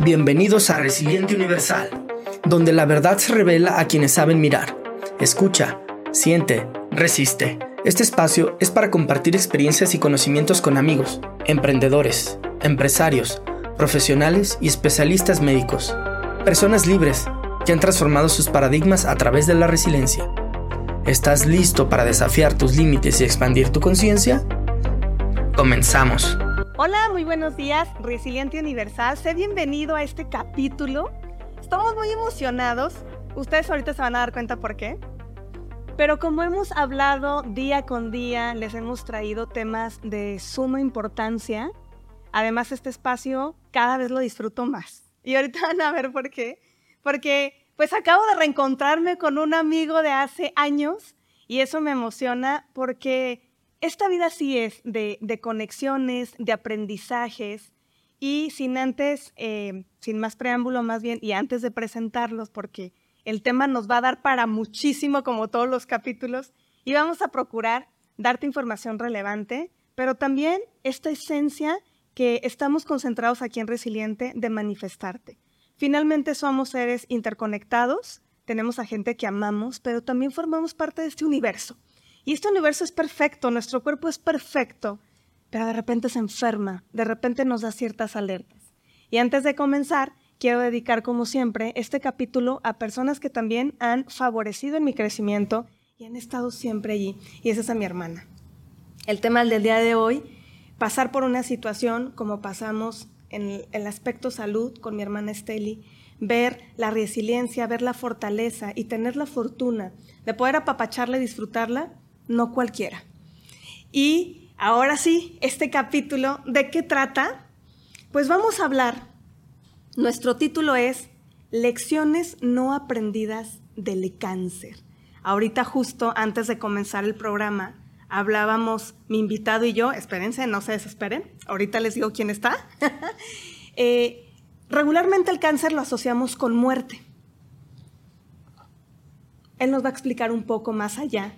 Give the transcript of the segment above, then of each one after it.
Bienvenidos a Resiliente Universal, donde la verdad se revela a quienes saben mirar. Escucha, siente, resiste. Este espacio es para compartir experiencias y conocimientos con amigos, emprendedores, empresarios, profesionales y especialistas médicos. Personas libres que han transformado sus paradigmas a través de la resiliencia. ¿Estás listo para desafiar tus límites y expandir tu conciencia? Comenzamos. Hola, muy buenos días, Resiliente Universal. Sé bienvenido a este capítulo. Estamos muy emocionados. Ustedes ahorita se van a dar cuenta por qué. Pero como hemos hablado día con día, les hemos traído temas de suma importancia. Además, este espacio cada vez lo disfruto más. Y ahorita van a ver por qué. Porque pues acabo de reencontrarme con un amigo de hace años y eso me emociona porque esta vida sí es de, conexiones, de aprendizajes y sin antes, eh, sin más preámbulo más bien, y antes de presentarlos, porque el tema nos va a dar para muchísimo como todos los capítulos, y vamos a procurar darte información relevante, pero también esta esencia que estamos concentrados aquí en Resiliente de manifestarte. Finalmente somos seres interconectados, tenemos a gente que amamos, pero también formamos parte de este universo. Y este universo es perfecto, nuestro cuerpo es perfecto, pero de repente se enferma, de repente nos da ciertas alertas. Y antes de comenzar, quiero dedicar, como siempre, este capítulo a personas que también han favorecido en mi crecimiento y han estado siempre allí. Y esa es a mi hermana. El tema del día de hoy, pasar por una situación como pasamos en el aspecto salud con mi hermana Esteli, ver la resiliencia, ver la fortaleza y tener la fortuna de poder apapacharla y disfrutarla, no cualquiera. Y ahora sí, este capítulo, ¿de qué trata? Pues vamos a hablar. Nuestro título es Lecciones no aprendidas del cáncer. Ahorita justo antes de comenzar el programa, hablábamos mi invitado y yo, espérense, no se desesperen, ahorita les digo quién está. Eh, regularmente el cáncer lo asociamos con muerte. Él nos va a explicar un poco más allá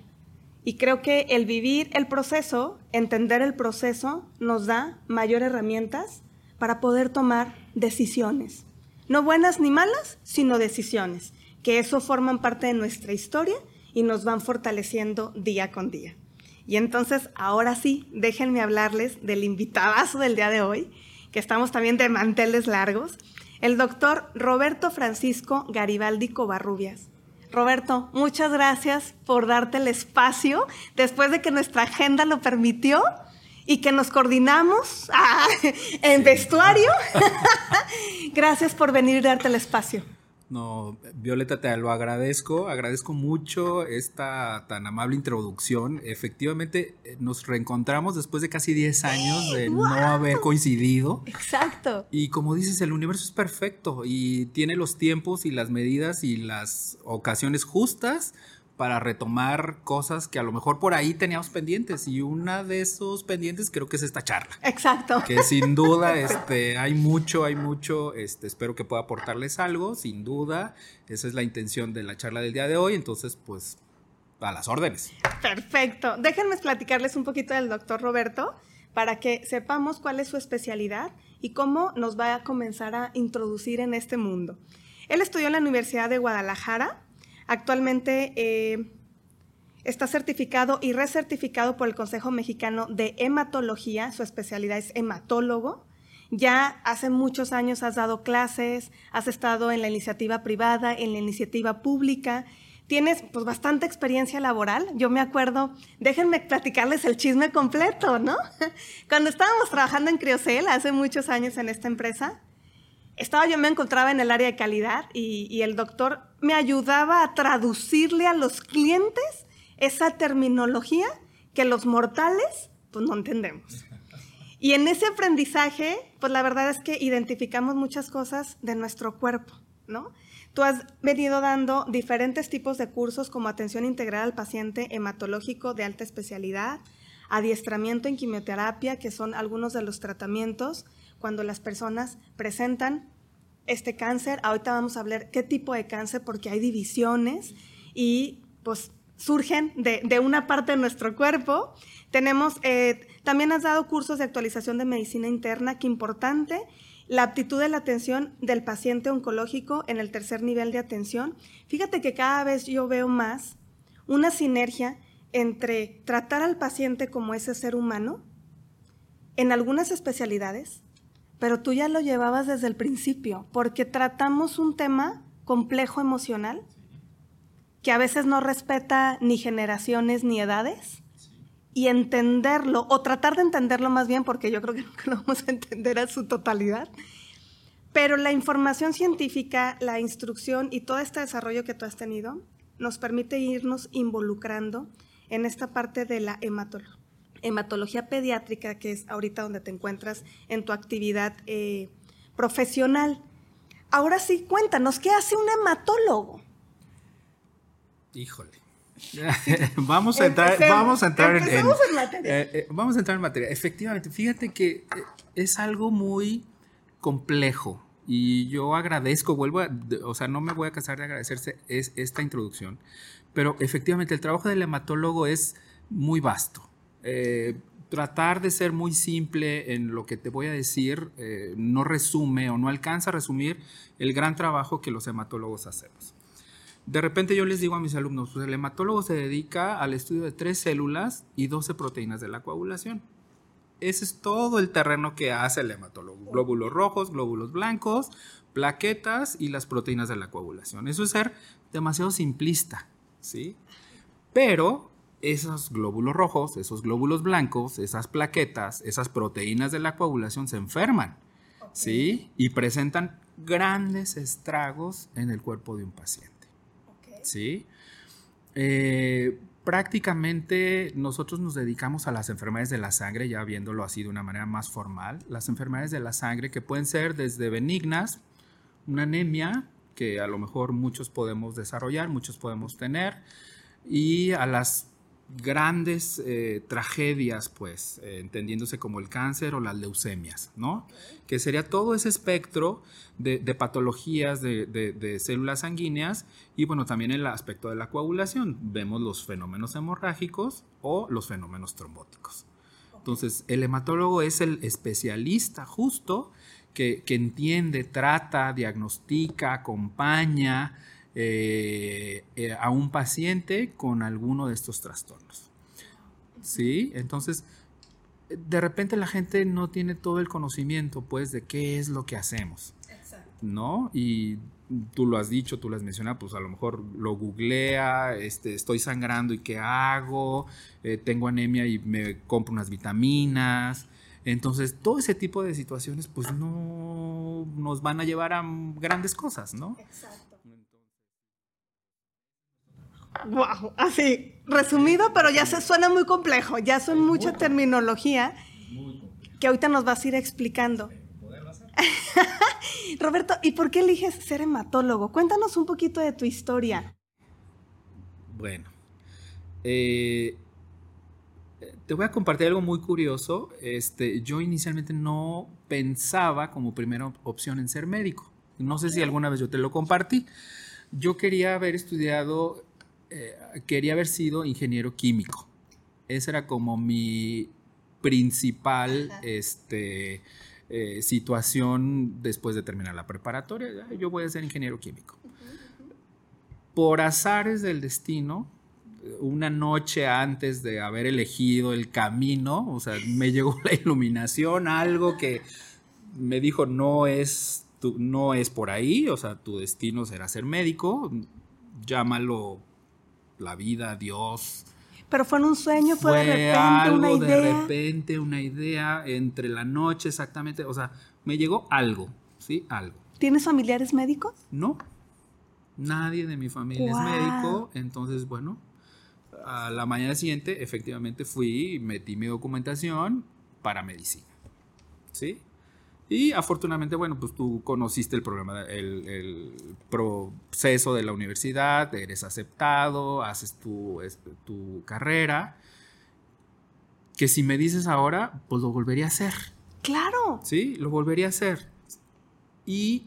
y creo que el vivir el proceso, entender el proceso, nos da mayor herramientas para poder tomar decisiones. No buenas ni malas, sino decisiones, que eso forman parte de nuestra historia y nos van fortaleciendo día con día. Y entonces, ahora sí, déjenme hablarles del invitadazo del día de hoy, que estamos también de manteles largos, el doctor Roberto Francisco Garibaldi Covarrubias. Roberto, muchas gracias por darte el espacio después de que nuestra agenda lo permitió y que nos coordinamos ah, en vestuario. gracias por venir y darte el espacio. No, Violeta, te lo agradezco, agradezco mucho esta tan amable introducción. Efectivamente, eh, nos reencontramos después de casi 10 años de no haber coincidido. Exacto. Y como dices, el universo es perfecto y tiene los tiempos y las medidas y las ocasiones justas para retomar cosas que a lo mejor por ahí teníamos pendientes y una de esos pendientes creo que es esta charla. Exacto. Que sin duda este, hay mucho, hay mucho, este, espero que pueda aportarles algo, sin duda, esa es la intención de la charla del día de hoy, entonces pues a las órdenes. Perfecto, déjenme platicarles un poquito del doctor Roberto para que sepamos cuál es su especialidad y cómo nos va a comenzar a introducir en este mundo. Él estudió en la Universidad de Guadalajara, Actualmente eh, está certificado y recertificado por el Consejo Mexicano de Hematología, su especialidad es hematólogo. Ya hace muchos años has dado clases, has estado en la iniciativa privada, en la iniciativa pública, tienes pues bastante experiencia laboral. Yo me acuerdo, déjenme platicarles el chisme completo, ¿no? Cuando estábamos trabajando en Criocel hace muchos años en esta empresa, estaba yo me encontraba en el área de calidad y, el doctor me ayudaba a traducirle a los clientes esa terminología que los mortales pues no entendemos. Y en ese aprendizaje, pues la verdad es que identificamos muchas cosas de nuestro cuerpo, ¿no? Tú has venido dando diferentes tipos de cursos como atención integral al paciente hematológico de alta especialidad, adiestramiento en quimioterapia, que son algunos de los tratamientos cuando las personas presentan este cáncer. Ahorita vamos a hablar qué tipo de cáncer, porque hay divisiones y pues surgen de, una parte de nuestro cuerpo. Tenemos, eh, también has dado cursos de actualización de medicina interna, qué importante. la aptitud de la atención del paciente oncológico en el tercer nivel de atención. Fíjate que cada vez yo veo más una sinergia entre tratar al paciente como ese ser humano en algunas especialidades, pero tú ya lo llevabas desde el principio, porque tratamos un tema complejo emocional que a veces no respeta ni generaciones ni edades, y entenderlo, o tratar de entenderlo más bien, porque yo creo que nunca lo vamos a entender a su totalidad, pero la información científica, la instrucción y todo este desarrollo que tú has tenido nos permite irnos involucrando en esta parte de la hematología pediátrica, que es ahorita donde te encuentras en tu actividad eh, profesional. Ahora sí, cuéntanos, ¿qué hace un hematólogo? Híjole. vamos a entrar, vamos a entrar en, materia. Eh, eh, vamos a entrar en materia. Efectivamente, fíjate que es algo muy complejo y yo agradezco, vuelvo a, o sea, no me voy a cansar de agradecerse es, esta introducción, pero efectivamente el trabajo del hematólogo es muy vasto. Eh, tratar de ser muy simple en lo que te voy a decir eh, no resume o no alcanza a resumir el gran trabajo que los hematólogos hacemos. De repente yo les digo a mis alumnos, pues el hematólogo se dedica al estudio de tres células y 12 proteínas de la coagulación. Ese es todo el terreno que hace el hematólogo. Glóbulos rojos, glóbulos blancos, plaquetas y las proteínas de la coagulación. Eso es ser demasiado simplista, ¿sí? Pero esos glóbulos rojos, esos glóbulos blancos, esas plaquetas, esas proteínas de la coagulación se enferman, ¿sí? Y presentan grandes estragos en el cuerpo de un paciente, ¿sí? Eh, prácticamente nosotros nos dedicamos a las enfermedades de la sangre, ya viéndolo así de una manera más formal. Las enfermedades de la sangre que pueden ser desde benignas, una anemia, que a lo mejor muchos podemos desarrollar, muchos podemos tener, y a las grandes eh, tragedias, pues, eh, entendiéndose como el cáncer o las leucemias, ¿no? Que sería todo ese espectro de, patologías de, células sanguíneas y, bueno, también el aspecto de la coagulación. Vemos los fenómenos hemorrágicos o los fenómenos trombóticos. Entonces, el hematólogo es el especialista justo que, que entiende, trata, diagnostica, acompaña, eh, eh, a un paciente con alguno de estos trastornos. ¿Sí? Entonces, de repente la gente no tiene todo el conocimiento, pues, de qué es lo que hacemos. ¿No? Y tú lo has dicho, tú lo has mencionado, pues a lo mejor lo googlea, este, estoy sangrando y qué hago, eh, tengo anemia y me compro unas vitaminas. Entonces, todo ese tipo de situaciones, pues no nos van a llevar a grandes cosas, ¿no? Exacto. Wow, así, resumido, pero ya se suena muy complejo, ya son mucha terminología que ahorita nos vas a ir explicando. Roberto, ¿y por qué eliges ser hematólogo? Cuéntanos un poquito de tu historia. Bueno, eh, te voy a compartir algo muy curioso. Este, yo inicialmente no pensaba como primera opción en ser médico. No sé si alguna vez yo te lo compartí. Yo quería haber estudiado eh, quería haber sido ingeniero químico. Esa era como mi principal este, eh, situación después de terminar la preparatoria. Yo voy a ser ingeniero químico. Por azares del destino, una noche antes de haber elegido el camino, o sea, me llegó la iluminación, algo que me dijo no es, no es por ahí, o sea, tu destino será ser médico, llámalo la vida, Dios. Pero fue en un sueño, fue, de repente algo, una idea. De repente una idea entre la noche exactamente, o sea, me llegó algo, ¿sí? Algo. ¿Tienes familiares médicos? No, nadie de mi familia es médico, entonces bueno, a la mañana siguiente efectivamente fui y metí mi documentación para medicina, ¿sí? Y afortunadamente, bueno, pues tú conociste el programa, el, proceso de la universidad, eres aceptado, haces tu, tu carrera, que si me dices ahora, pues lo volvería a hacer. Claro. Sí, lo volvería a hacer. Y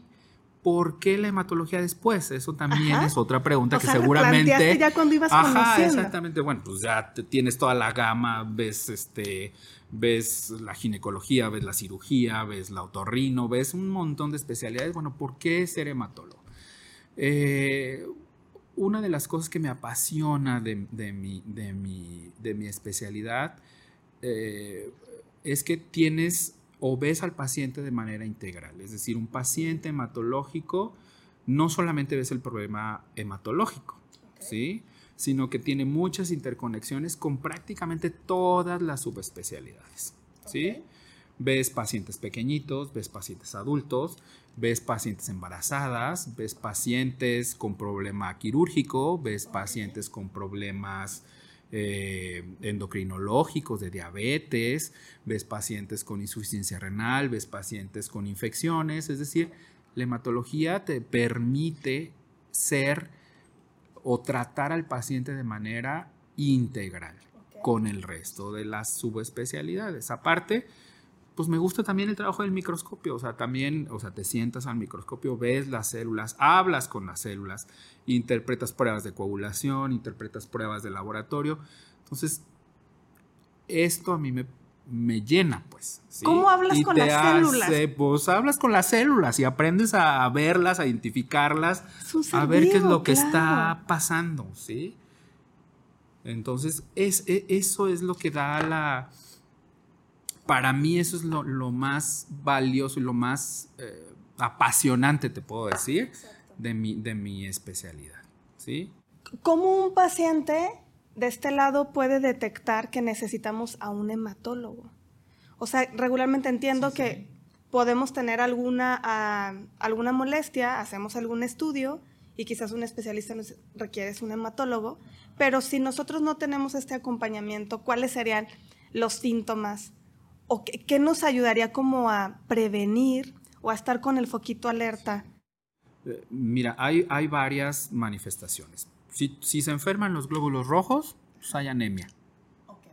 ¿Por qué la hematología después? Eso también Ajá. es otra pregunta O que sea, seguramente. ya cuando ibas Ajá, conociendo. exactamente. Bueno, pues ya te- tienes toda la gama, ves este, ves la ginecología, ves la cirugía, ves la otorrino, ves un montón de especialidades. Bueno, ¿por qué ser hematólogo? Eh, una de las cosas que me apasiona de, de mi, de mi- de mi especialidad eh, es que tienes o ves al paciente de manera integral. Es decir, un paciente hematológico no solamente ves el problema hematológico, ¿sí? sino que tiene muchas interconexiones con prácticamente todas las subespecialidades. ¿sí? Ves pacientes pequeñitos, ves pacientes adultos, ves pacientes embarazadas, ves pacientes con problema quirúrgico, ves pacientes con problemas eh, endocrinológicos de diabetes, ves pacientes con insuficiencia renal, ves pacientes con infecciones, es decir, la hematología te permite ser o tratar al paciente de manera integral con el resto de las subespecialidades. Aparte, pues me gusta también el trabajo del microscopio, o sea, también, o sea, te sientas al microscopio, ves las células, hablas con las células, interpretas pruebas de coagulación, interpretas pruebas de laboratorio. Entonces, esto a mí me, me llena, pues. ¿sí? ¿Cómo hablas Y con las células? pues hablas con las células y aprendes a verlas, a identificarlas, a ver qué es lo que claro. está pasando, ¿sí? Entonces, es, e- eso es lo que da la... Para mí eso es lo, lo más valioso y lo más eh, apasionante, te puedo decir, de mi, de mi especialidad, ¿sí? ¿Cómo un paciente de este lado puede detectar que necesitamos a un hematólogo? O sea, regularmente entiendo que podemos tener alguna, ah, alguna molestia, hacemos algún estudio y quizás un especialista nos requiere un hematólogo, pero si nosotros no tenemos este acompañamiento, ¿cuáles serían los síntomas? ¿O qué, qué nos ayudaría como a prevenir o a estar con el foquito alerta? Eh, Mira, hay, hay varias manifestaciones. Si, si se enferman los glóbulos rojos, pues hay anemia,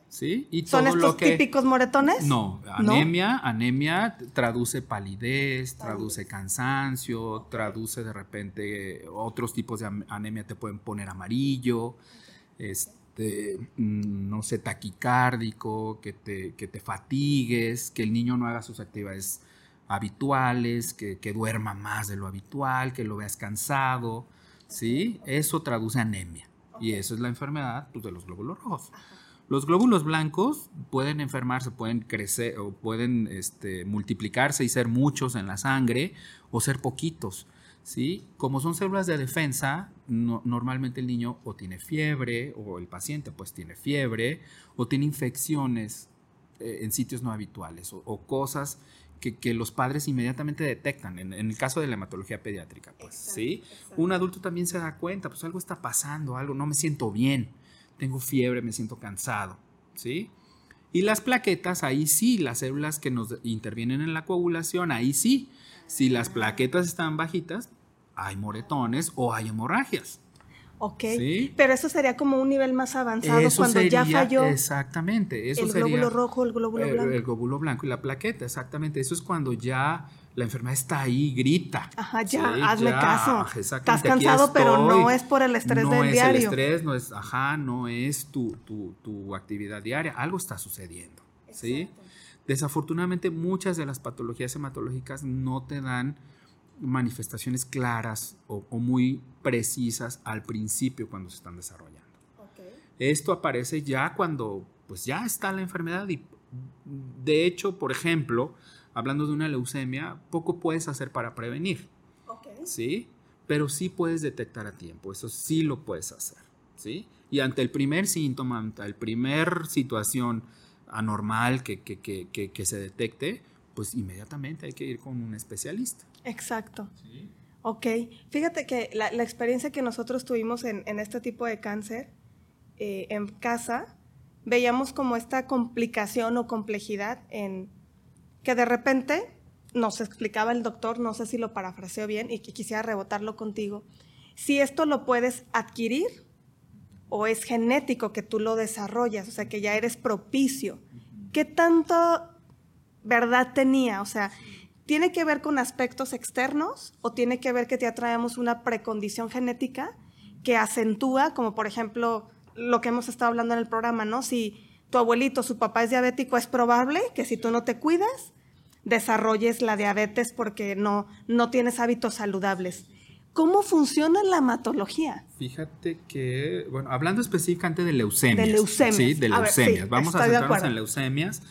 ¿sí? Y ¿Son todo estos lo que... típicos moretones? No, ¿No? anemia, anemia traduce palidez, traduce cansancio, traduce de repente otros tipos de anemia te pueden poner amarillo, este, mm, no sé, taquicárdico, que te, que te fatigues, que el niño no haga sus actividades habituales, que, que duerma más de lo habitual, que lo veas cansado, ¿sí? Eso traduce anemia. Y eso es la enfermedad pues, de los glóbulos rojos. Los glóbulos blancos pueden enfermarse, pueden crecer o pueden este, multiplicarse y ser muchos en la sangre o ser poquitos. ¿Sí? Como son células de defensa, no- normalmente el niño o tiene fiebre o el paciente pues tiene fiebre o tiene infecciones eh, en sitios no habituales o, o cosas que, que los padres inmediatamente detectan. En, en el caso de la hematología pediátrica, pues, ¿sí? Un adulto también se da cuenta, pues algo está pasando, algo, no me siento bien, tengo fiebre, me siento cansado, ¿sí? Y las plaquetas, ahí sí, las células que nos intervienen en la coagulación, ahí sí. Si las plaquetas están bajitas, hay moretones o hay hemorragias. Ok. Sí. Pero eso sería como un nivel más avanzado Eso cuando ya falló Exactamente. Eso el sería, glóbulo rojo, el glóbulo el- blanco. El, glóbulo blanco y la plaqueta, exactamente. Eso es cuando ya la enfermedad está ahí, grita. Ajá, ya, Sí, hazme ya, caso. Estás cansado, pero no es por el estrés no del es diario. el estrés, no es, ajá, no es tu, tu, tu actividad diaria. Algo está sucediendo, ¿sí? Desafortunadamente, muchas de las patologías hematológicas no te dan manifestaciones claras o, o muy precisas al principio cuando se están desarrollando. Esto aparece ya cuando pues ya está la enfermedad y de hecho, por ejemplo, hablando de una leucemia, poco puedes hacer para prevenir, ¿sí? Pero sí puedes detectar a tiempo, eso sí lo puedes hacer, ¿sí? Y ante el primer síntoma, ante el primer situación anormal que, que, que, que, se detecte, pues inmediatamente hay que ir con un especialista. Exacto. Ok. Fíjate que la, la experiencia que nosotros tuvimos en, en este tipo de cáncer eh, en casa, veíamos como esta complicación o complejidad en que de repente nos explicaba el doctor, no sé si lo parafraseo bien y que quisiera rebotarlo contigo, si esto lo puedes adquirir o es genético que tú lo desarrollas, o sea, que ya eres propicio. ¿Qué tanto verdad tenía? O sea, ¿tiene que ver con aspectos externos o tiene que ver que te atraemos una precondición genética que acentúa, como por ejemplo lo que hemos estado hablando en el programa, ¿no? Si tu abuelito, su papá es diabético, es probable que si tú no te cuidas, desarrolles la diabetes porque no, no tienes hábitos saludables. ¿Cómo funciona la hematología? Fíjate que, bueno, hablando específicamente de leucemias. De leucemias. Sí, de leucemias. Vamos a centrarnos en leucemias,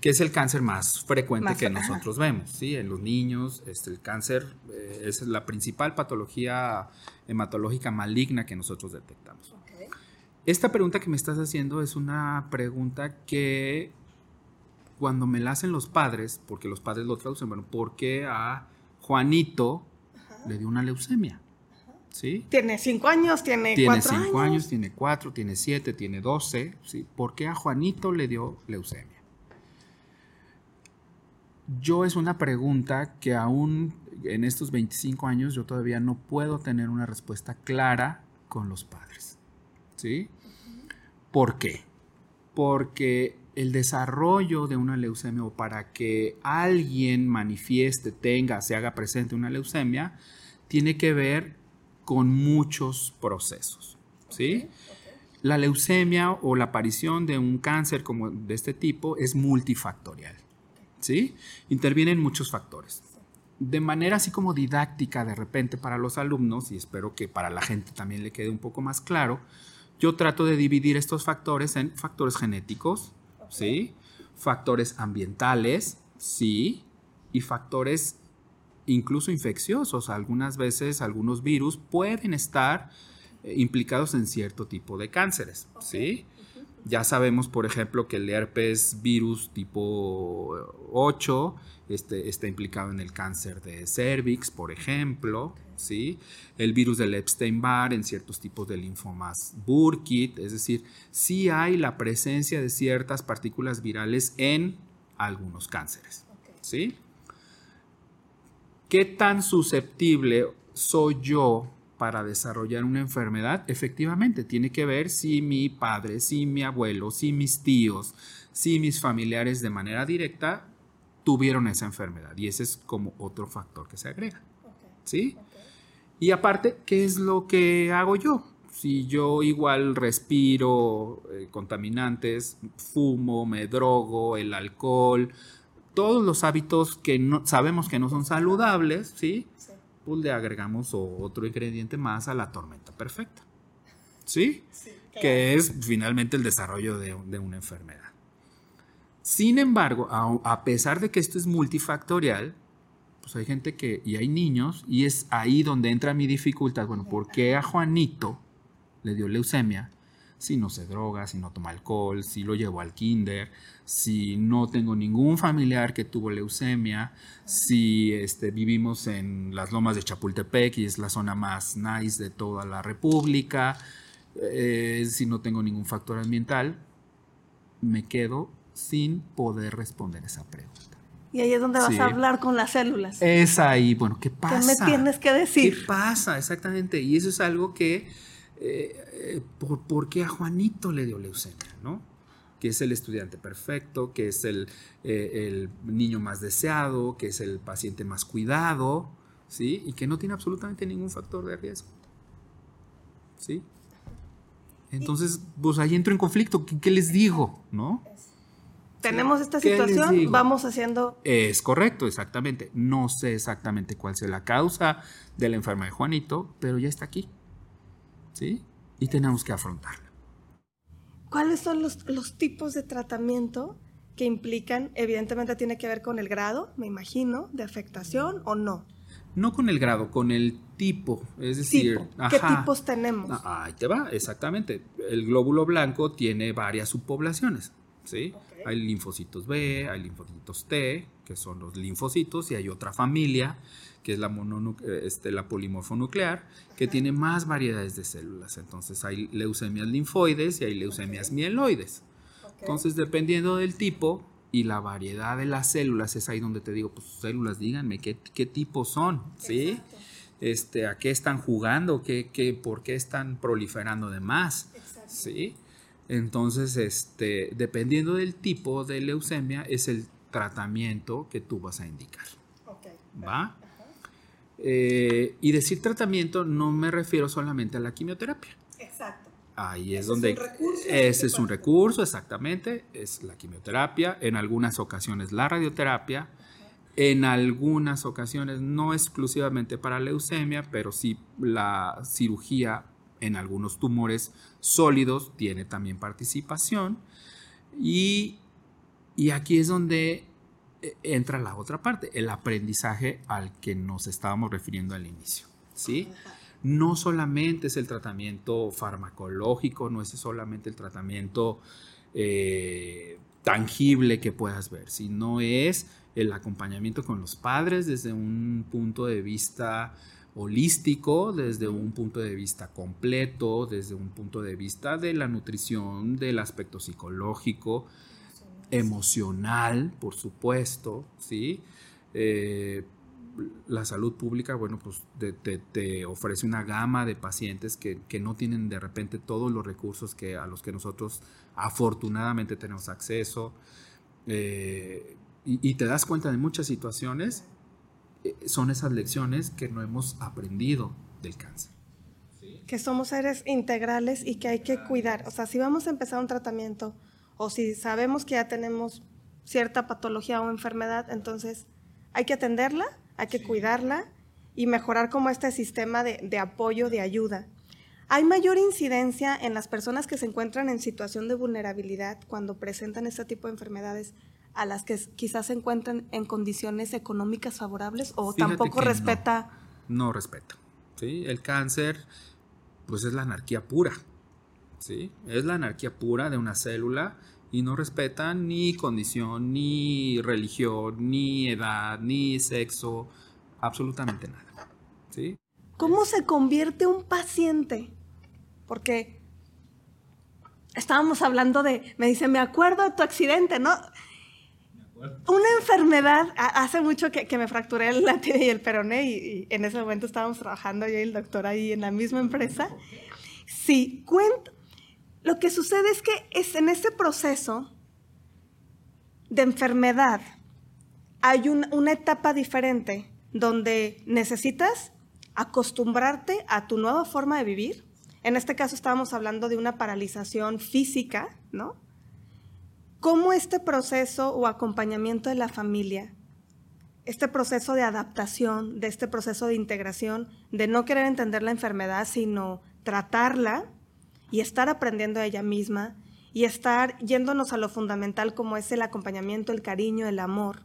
que es el cáncer más frecuente que nosotros vemos, ¿sí? En los niños, este, el cáncer eh, es la principal patología hematológica maligna que nosotros detectamos. Esta pregunta que me estás haciendo es una pregunta que cuando me la hacen los padres, porque los padres lo traducen, bueno, ¿por qué a Juanito le dio una leucemia? ¿Sí? Tiene cinco años, tiene, tiene cuatro cinco años. tiene cuatro, tiene siete, tiene doce. ¿sí? ¿Por qué a Juanito le dio leucemia? Yo es una pregunta que aún en estos 25 años yo todavía no puedo tener una respuesta clara con los padres. ¿sí? ¿Por qué? Porque el desarrollo de una leucemia o para que alguien manifieste, tenga, se haga presente una leucemia, tiene que ver con muchos procesos, ¿sí? La leucemia o la aparición de un cáncer como de este tipo es multifactorial, ¿sí? Intervienen muchos factores. De manera así como didáctica de repente para los alumnos, y espero que para la gente también le quede un poco más claro, yo trato de dividir estos factores en factores genéticos, ¿sí? Factores ambientales, sí, y factores incluso infecciosos. Algunas veces algunos virus pueden estar eh, implicados en cierto tipo de cánceres, ¿sí? Ya sabemos, por ejemplo, que el herpes virus tipo 8 este, está implicado en el cáncer de cervix, por ejemplo, ¿sí? El virus del Epstein-Barr en ciertos tipos de linfomas Burkitt, es decir, sí hay la presencia de ciertas partículas virales en algunos cánceres, ¿sí? ¿Qué tan susceptible soy yo para desarrollar una enfermedad, efectivamente tiene que ver si mi padre, si mi abuelo, si mis tíos, si mis familiares de manera directa tuvieron esa enfermedad. Y ese es como otro factor que se agrega. ¿Sí? Y aparte, ¿qué es lo que hago yo? Si yo igual respiro eh, contaminantes, fumo, me drogo, el alcohol, todos los hábitos que no, sabemos que no son saludables, ¿sí? pues le agregamos otro ingrediente más a la tormenta perfecta. ¿Sí? Que es finalmente el desarrollo de, una enfermedad. Sin embargo, a, pesar de que esto es multifactorial, pues hay gente que, y hay niños, y es ahí donde entra mi dificultad. Bueno, ¿por qué a Juanito le dio leucemia? si no se droga, si no toma alcohol, si lo llevo al kinder, si no tengo ningún familiar que tuvo leucemia, si este, vivimos en las lomas de Chapultepec y es la zona más nice de toda la República, eh, si no tengo ningún factor ambiental, me quedo sin poder responder esa pregunta. Y ahí es donde vas a hablar con las células. Es ahí, bueno, ¿qué pasa? ¿Qué me tienes que decir? ¿Qué pasa? Exactamente. Y eso es algo que eh, por, qué a Juanito le dio leucemia, ¿no? Que es el estudiante perfecto, que es el, eh, el niño más deseado, que es el paciente más cuidado, ¿sí? Y que no tiene absolutamente ningún factor de riesgo, ¿sí? Entonces, pues ahí entro en conflicto. ¿Qué, les digo? ¿No? Tenemos esta situación, vamos haciendo... Es correcto, exactamente. No sé exactamente cuál sea la causa de la enfermedad de Juanito, pero ya está aquí. ¿sí? Y tenemos que afrontarla. ¿Cuáles son los, los tipos de tratamiento que implican, evidentemente tiene que ver con el grado, me imagino, de afectación o no? No con el grado, con el tipo, es decir, ¿qué tipos tenemos? Ah, ahí te va, exactamente. El glóbulo blanco tiene varias subpoblaciones, ¿sí? Hay linfocitos B, hay linfocitos T, que son los linfocitos, y hay otra familia que es la, eh, este, la polimorfonuclear, que tiene más variedades de células. Entonces hay leucemias linfoides y hay leucemias mieloides. Entonces, dependiendo del tipo y la variedad de las células, es ahí donde te digo, pues células, díganme qué, qué tipo son, ¿sí? Este, a qué están jugando, ¿Qué, qué, por qué están proliferando de más, ¿sí? Entonces, este, dependiendo del tipo de leucemia, es el tratamiento que tú vas a indicar. ¿va? Eh, y decir tratamiento no me refiero solamente a la quimioterapia. Exacto. Ahí es donde... ese es un recurso, exactamente. Es la quimioterapia, en algunas ocasiones la radioterapia, en algunas ocasiones no exclusivamente para leucemia, pero sí la cirugía en algunos tumores sólidos tiene también participación. Y, y aquí es donde eh, entra la otra parte, el aprendizaje al que nos estábamos refiriendo al inicio. ¿sí? No solamente es el tratamiento farmacológico, no es solamente el tratamiento eh, tangible que puedas ver, sino es el acompañamiento con los padres desde un punto de vista holístico, desde un punto de vista completo, desde un punto de vista de la nutrición, del aspecto psicológico, emocional, por supuesto, ¿sí? Eh, la salud pública, bueno, pues te, ofrece una gama de pacientes que, no tienen de repente todos los recursos que, a los que nosotros afortunadamente tenemos acceso. Eh, y, te das cuenta de muchas situaciones, son esas lecciones que no hemos aprendido del cáncer. Que somos seres integrales y que hay que cuidar. O sea, si vamos a empezar un tratamiento o si sabemos que ya tenemos cierta patología o enfermedad, entonces hay que atenderla, hay que cuidarla y mejorar como este sistema de, de, apoyo, de ayuda. Hay mayor incidencia en las personas que se encuentran en situación de vulnerabilidad cuando presentan este tipo de enfermedades a las que quizás se encuentran en condiciones económicas favorables o tampoco respeta. No, respeta. ¿sí? El cáncer, pues es la anarquía pura. ¿sí? Es la anarquía pura de una célula y no respeta ni condición, ni religión, ni edad, ni sexo, absolutamente nada. ¿sí? ¿Cómo se convierte un paciente? Porque estábamos hablando de, me dice, me acuerdo de tu accidente, ¿no? Una enfermedad, hace mucho que, me fracturé el látigo y el peroné y, en ese momento estábamos trabajando yo y el doctor ahí en la misma empresa. Sí, cuento. Lo que sucede es que es en ese proceso de enfermedad hay una etapa diferente donde necesitas acostumbrarte a tu nueva forma de vivir. En este caso estábamos hablando de una paralización física, ¿no? Cómo este proceso o acompañamiento de la familia, este proceso de adaptación, de este proceso de integración, de no querer entender la enfermedad, sino tratarla y estar aprendiendo a ella misma y estar yéndonos a lo fundamental como es el acompañamiento, el cariño, el amor.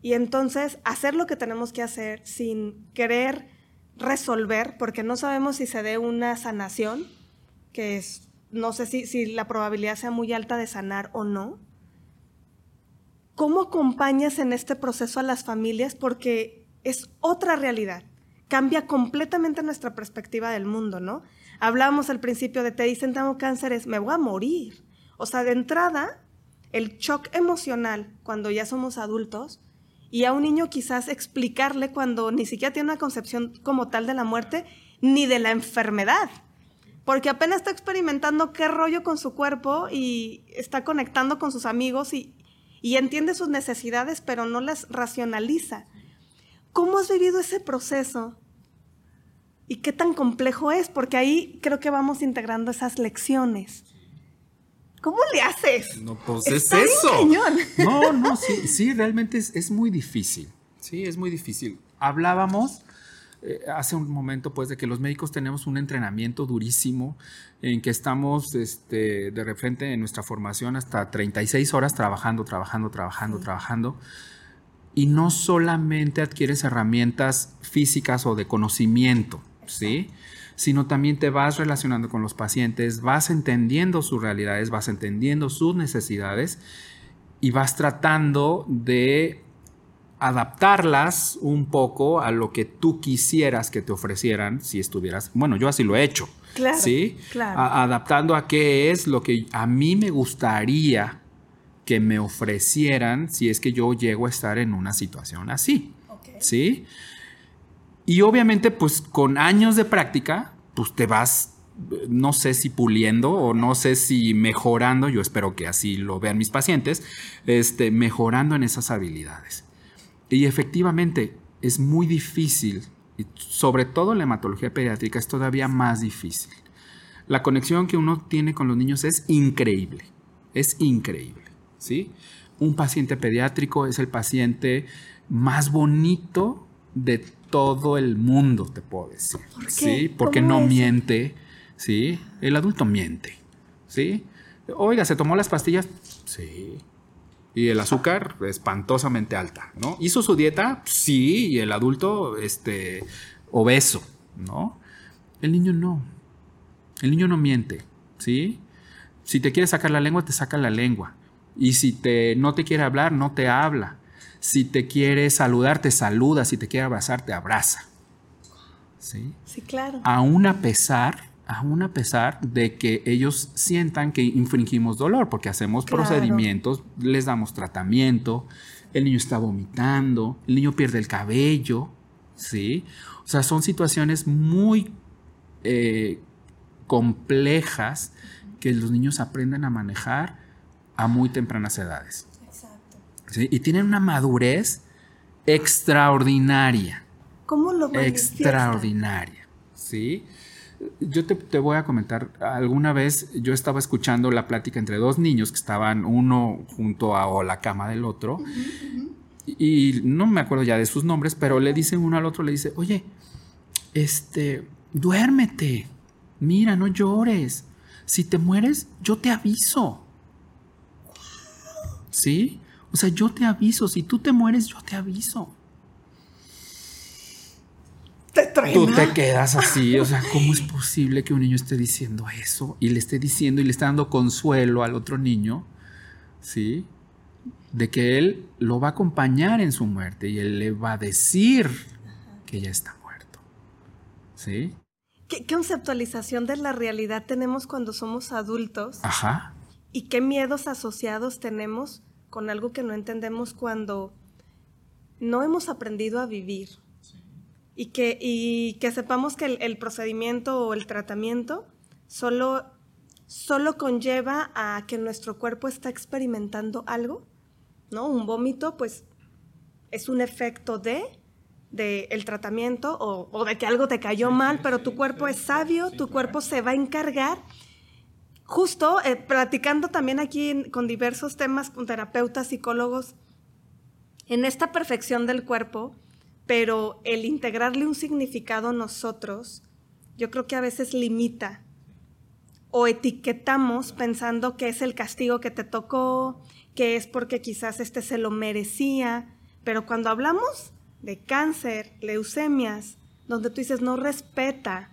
Y entonces hacer lo que tenemos que hacer sin querer resolver, porque no sabemos si se dé una sanación, que es no sé si, la probabilidad sea muy alta de sanar o no. ¿Cómo acompañas en este proceso a las familias? Porque es otra realidad. Cambia completamente nuestra perspectiva del mundo, ¿no? Hablábamos al principio de te dicen tengo cáncer, es me voy a morir. O sea, de entrada, el shock emocional cuando ya somos adultos y a un niño quizás explicarle cuando ni siquiera tiene una concepción como tal de la muerte ni de la enfermedad porque apenas está experimentando qué rollo con su cuerpo y está conectando con sus amigos y, entiende sus necesidades, pero no las racionaliza. ¿Cómo has vivido ese proceso? ¿Y qué tan complejo es? Porque ahí creo que vamos integrando esas lecciones. ¿Cómo le haces? No, pues es eso. No, no, sí, sí realmente es, es, muy difícil. Sí, es muy difícil. Hablábamos eh, hace un momento, pues, de que los médicos tenemos un entrenamiento durísimo en que estamos este, de repente en nuestra formación hasta 36 horas trabajando, trabajando, trabajando, trabajando. Y no solamente adquieres herramientas físicas o de conocimiento, ¿sí? sino también te vas relacionando con los pacientes, vas entendiendo sus realidades, vas entendiendo sus necesidades y vas tratando de adaptarlas un poco a lo que tú quisieras que te ofrecieran si estuvieras, bueno, yo así lo he hecho, claro, ¿sí? Claro. adaptando a qué es lo que a mí me gustaría que me ofrecieran si es que yo llego a estar en una situación así, ¿sí? Y obviamente, pues con años de práctica, pues te vas no sé si puliendo o no sé si mejorando, yo espero que así lo vean mis pacientes, este, mejorando en esas habilidades. Y efectivamente es muy difícil, y sobre todo la hematología pediátrica es todavía más difícil. La conexión que uno tiene con los niños es increíble, es increíble, ¿sí? Un paciente pediátrico es el paciente más bonito de todo el mundo, te puedo decir. ¿Sí? Porque no miente, ¿sí? El adulto miente, ¿sí? Oiga, ¿se tomó las pastillas? Sí. Y el azúcar espantosamente alta, ¿no? ¿Hizo su dieta? Sí, y el adulto, este, obeso, ¿no? El niño no. El niño no miente, ¿sí? Si te quiere sacar la lengua, te saca la lengua. Y si te, no te quiere hablar, no te habla. Si te quiere saludar, te saluda. Si te quiere abrazar, te abraza. ¿Sí? Sí, claro. Aún a pesar, aún a pesar de que ellos sientan que infringimos dolor, porque hacemos procedimientos, les damos tratamiento, el niño está vomitando, el niño pierde el cabello, ¿sí? O sea, son situaciones muy eh, complejas que los niños aprenden a manejar a muy tempranas edades. Y tienen una madurez extraordinaria. ¿Cómo lo Extraordinaria, ¿sí? Yo te, voy a comentar, alguna vez yo estaba escuchando la plática entre dos niños que estaban uno junto a la cama del otro, y no me acuerdo ya de sus nombres, pero le dicen uno al otro, le dice, oye, este, duérmete, mira, no llores, si te mueres, yo te aviso. ¿Sí? O sea, yo te aviso, si tú te mueres, yo te aviso. Te Tú te quedas así, o sea, ¿cómo es posible que un niño esté diciendo eso y le esté diciendo y le esté dando consuelo al otro niño, ¿sí? De que él lo va a acompañar en su muerte y él le va a decir que ya está muerto, ¿sí? ¿Qué conceptualización de la realidad tenemos cuando somos adultos? Ajá. ¿Y qué miedos asociados tenemos con algo que no entendemos cuando no hemos aprendido a vivir. Y, que, y que sepamos que el, procedimiento o el tratamiento solo, solo conlleva a que nuestro cuerpo está experimentando algo, ¿no? Un vómito, pues, es un efecto de del tratamiento o, o, de que algo te cayó mal, pero tu cuerpo es sabio, tu cuerpo se va a encargar. Justo eh, platicando también aquí con diversos temas con terapeutas, psicólogos, en esta perfección del cuerpo, pero el integrarle un significado a nosotros, yo creo que a veces limita o etiquetamos pensando que es el castigo que te tocó, que es porque quizás este se lo merecía, pero cuando hablamos de cáncer, leucemias, donde tú dices no respeta,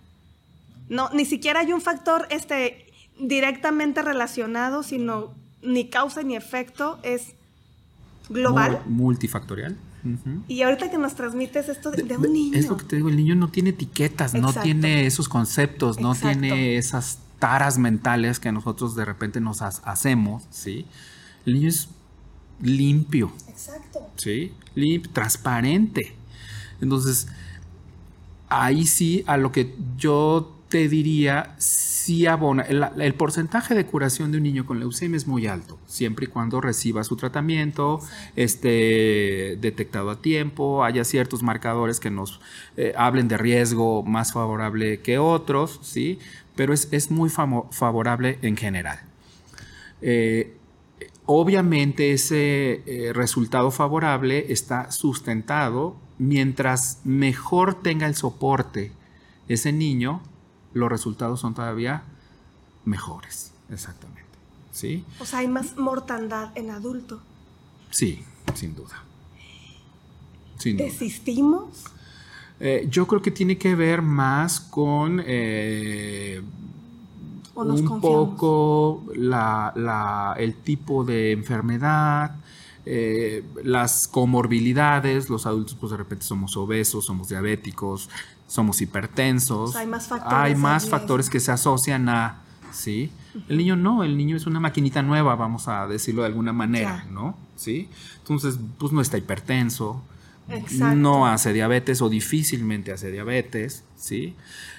no, ni siquiera hay un factor este, directamente relacionado, sino ni causa ni efecto, es global. multifactorial. Y ahorita que nos transmites esto de, un niño. Es lo que te digo, el niño no tiene etiquetas, no tiene esos conceptos, no tiene esas taras mentales que nosotros de repente nos hacemos, ¿sí? El niño es limpio. Exacto. ¿Sí? Limpio, transparente. Entonces, ahí sí, a lo que yo te diría, si abona, el, porcentaje de curación de un niño con leucemia es muy alto, siempre y cuando reciba su tratamiento, esté detectado a tiempo, haya ciertos marcadores que nos eh, hablen de riesgo más favorable que otros, ¿sí? Pero es, muy favorable en general. Eh, obviamente ese eh, resultado favorable está sustentado mientras mejor tenga el soporte ese niño, los resultados son todavía mejores. Exactamente. ¿Sí? O sea, hay más mortandad en adulto. Sí, sin duda. ¿Desistimos? Eh, yo creo que tiene que ver más con eh, un poco el tipo de enfermedad, eh, las comorbilidades, los adultos pues de repente somos obesos, somos diabéticos, somos hipertensos. hay más factores. Hay más factores que se asocian a, ¿sí? El niño no, el niño es una maquinita nueva, vamos a decirlo de alguna manera, ¿no? ¿Sí? Entonces, pues no está hipertenso, no hace diabetes o difícilmente hace diabetes, ¿sí?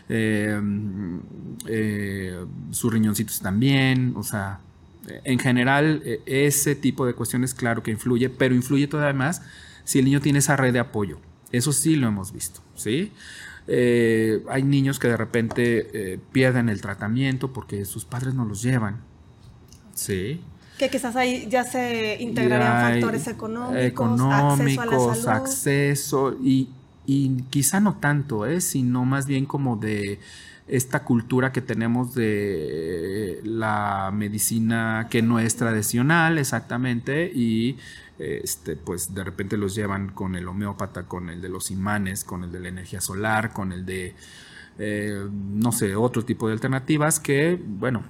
Eh, eh, sus riñoncitos también, o sea, en general, e, ese tipo de cuestiones, claro que influye, pero influye todavía más si el niño tiene esa red de apoyo. Eso sí lo hemos visto, ¿sí? Eh, hay niños que de repente eh, pierden el tratamiento porque sus padres no los llevan, ¿sí? Que quizás ahí ya se integrarían factores económicos, económicos, acceso, y, y, quizá no tanto, ¿eh? sino más bien como de esta cultura que tenemos de la medicina que no es tradicional exactamente y este, pues de repente los llevan con el homeópata, con el de los imanes, con el de la energía solar, con el de, eh, no sé, otro tipo de alternativas que, bueno,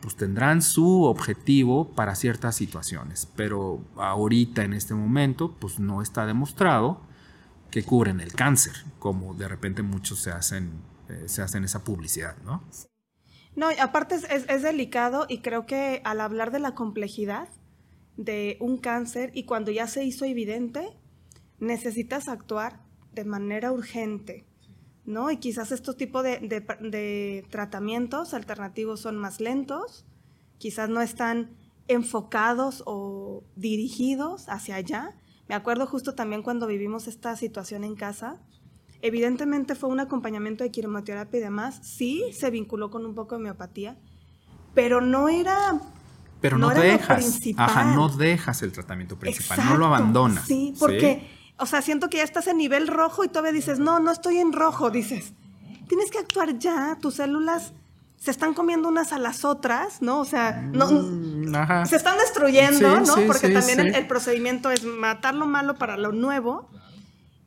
pues tendrán su objetivo para ciertas situaciones, pero ahorita en este momento, pues no está demostrado que cubren el cáncer, como de repente muchos se hacen, eh, se hacen esa publicidad, ¿no? No, aparte es, es, delicado y creo que al hablar de la complejidad de un cáncer y cuando ya se hizo evidente, necesitas actuar de manera urgente, ¿no? Y quizás estos tipos de, de tratamientos alternativos son más lentos, quizás no están enfocados o dirigidos hacia allá, me acuerdo justo también cuando vivimos esta situación en casa. Evidentemente fue un acompañamiento de quimioterapia y demás. Sí, se vinculó con un poco de homeopatía, pero no era pero no, dejas, ajá, no dejas el tratamiento principal, no lo abandonas. Sí, porque, o sea, siento que ya estás en nivel rojo y todavía dices, no, no estoy en rojo, dices. Tienes que actuar ya, tus células se están comiendo unas a las otras, ¿no? O sea, no, mm, se están destruyendo, ¿no? Porque también el, procedimiento es matar lo malo para lo nuevo.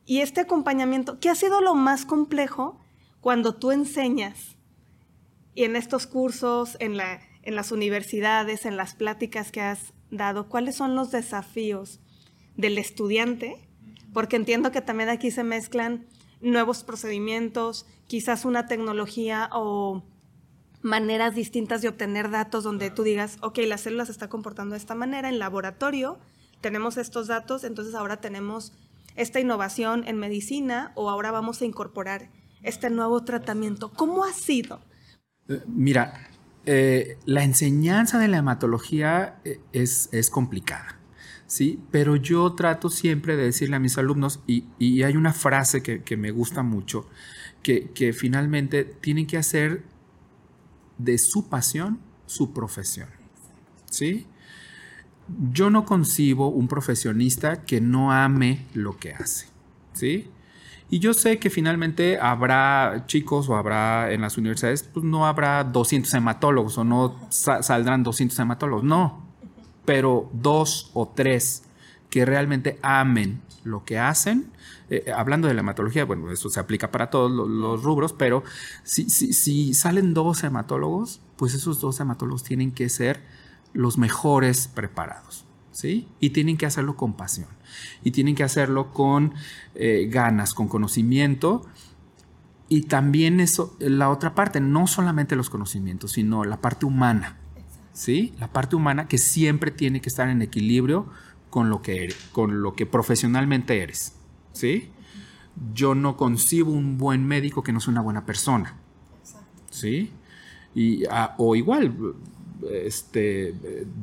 Y este acompañamiento, ¿qué ha sido lo más complejo cuando tú enseñas? Y en estos cursos, en, la, en las universidades, en las pláticas que has dado, ¿cuáles son los desafíos del estudiante? Porque entiendo que también aquí se mezclan nuevos procedimientos, quizás una tecnología o maneras distintas de obtener datos donde tú digas, ok, la célula se está comportando de esta manera en laboratorio, tenemos estos datos, entonces ahora tenemos esta innovación en medicina o ahora vamos a incorporar este nuevo tratamiento. ¿Cómo ha sido? Eh, mira, eh, la enseñanza de la hematología eh, es, es, complicada, ¿sí? Pero yo trato siempre de decirle a mis alumnos, y, y hay una frase que, que me gusta mucho, que, que finalmente tienen que hacer de su pasión su profesión. ¿Sí? Yo no concibo un profesionista que no ame lo que hace. ¿Sí? Y yo sé que finalmente habrá chicos o habrá en las universidades, pues no habrá 200 hematólogos o no saldrán 200 hematólogos, no, pero dos o tres que realmente amen lo que hacen. Eh, hablando de la hematología, bueno, eso se aplica para todos los, rubros, pero si, si, salen dos hematólogos, pues esos dos hematólogos tienen que ser los mejores preparados, ¿sí? Y tienen que hacerlo con pasión, y tienen que hacerlo con eh, ganas, con conocimiento. Y también eso, la otra parte, no solamente los conocimientos, sino la parte humana, ¿sí? La parte humana que siempre tiene que estar en equilibrio con lo que, eres, con lo que profesionalmente eres. ¿sí? Yo no concibo un buen médico que no sea una buena persona. ¿sí? Y, ah, o igual, este,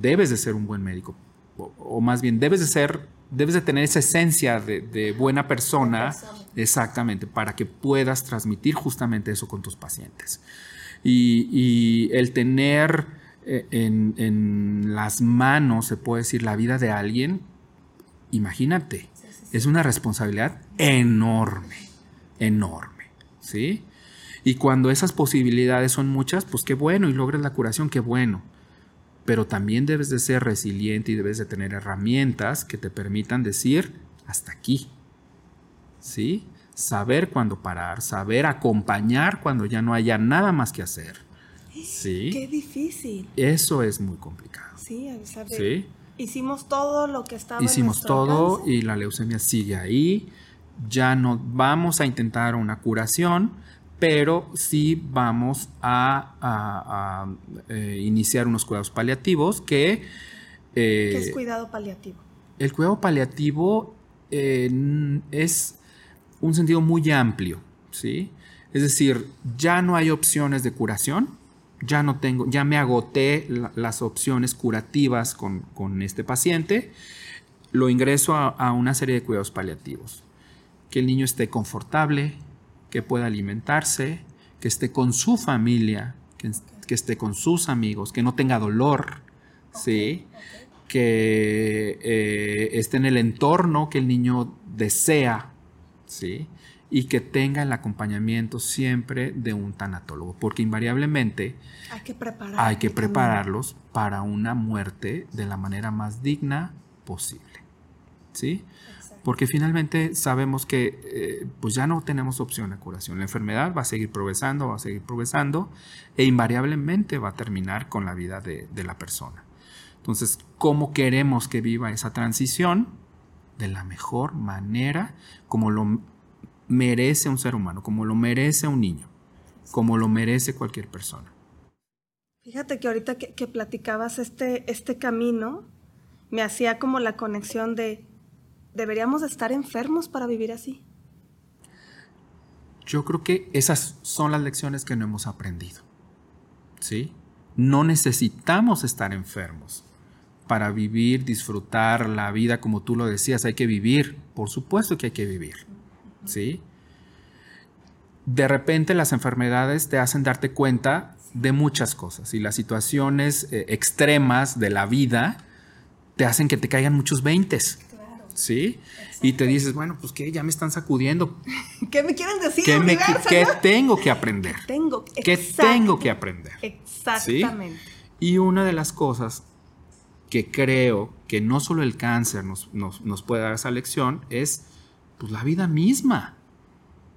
debes de ser un buen médico. O, más bien, debes de ser, debes de tener esa esencia de, buena persona, exactamente, para que puedas transmitir justamente eso con tus pacientes. Y, y el tener eh, en, las manos, se puede decir, la vida de alguien, imagínate, es una responsabilidad enorme, enorme, ¿sí? Y cuando esas posibilidades son muchas, pues qué bueno, y logras la curación, qué bueno. Pero también debes de ser resiliente y debes de tener herramientas que te permitan decir hasta aquí, ¿sí? Saber cuándo parar, saber acompañar cuando ya no haya nada más que hacer Sí. Qué difícil. Eso es muy complicado. Sí, ¿Sí? Hicimos todo lo que estaba Hicimos todo y la leucemia sigue ahí. Ya no vamos a intentar una curación, pero sí vamos a, eh, iniciar unos cuidados paliativos que... Eh, ¿Qué es cuidado paliativo? El cuidado paliativo eh, es un sentido muy amplio, ¿sí? Es decir, ya no hay opciones de curación, ya no tengo, ya me agoté las opciones curativas con, este paciente. lo ingreso a, una serie de cuidados paliativos. Que el niño esté confortable, que pueda alimentarse, que esté con su familia, que, esté con sus amigos, que no tenga dolor, ¿sí? que eh, esté en el entorno que el niño desea, ¿sí? y que tenga el acompañamiento siempre de un tanatólogo, porque invariablemente hay que, hay que prepararlos para una muerte de la manera más digna posible. ¿Sí? Porque finalmente sabemos que eh, pues ya no tenemos opción de curación. La enfermedad va a seguir progresando, va a seguir progresando e invariablemente va a terminar con la vida de, de la persona. Entonces, ¿cómo queremos que viva esa transición? De la mejor manera, como lo merece un ser humano, como lo merece un niño, como lo merece cualquier persona. Fíjate que ahorita que, platicabas este, este camino, me hacía como la conexión de, ¿deberíamos estar enfermos para vivir así? Yo creo que esas son las lecciones que no hemos aprendido. ¿Sí? No necesitamos estar enfermos para vivir, disfrutar la vida como tú lo decías. Hay que vivir, por supuesto que hay que vivir. ¿sí? De repente las enfermedades te hacen darte cuenta de muchas cosas y las situaciones eh, extremas de la vida te hacen que te caigan muchos veintes. ¿Sí? Y te dices, bueno, pues que ya me están sacudiendo. ¿Qué me quieren decir? ¿Qué, tengo que aprender? Tengo, ¿Qué tengo que aprender? Exactamente. Y una de las cosas que creo que no solo el cáncer nos, nos puede dar esa lección es pues la vida misma.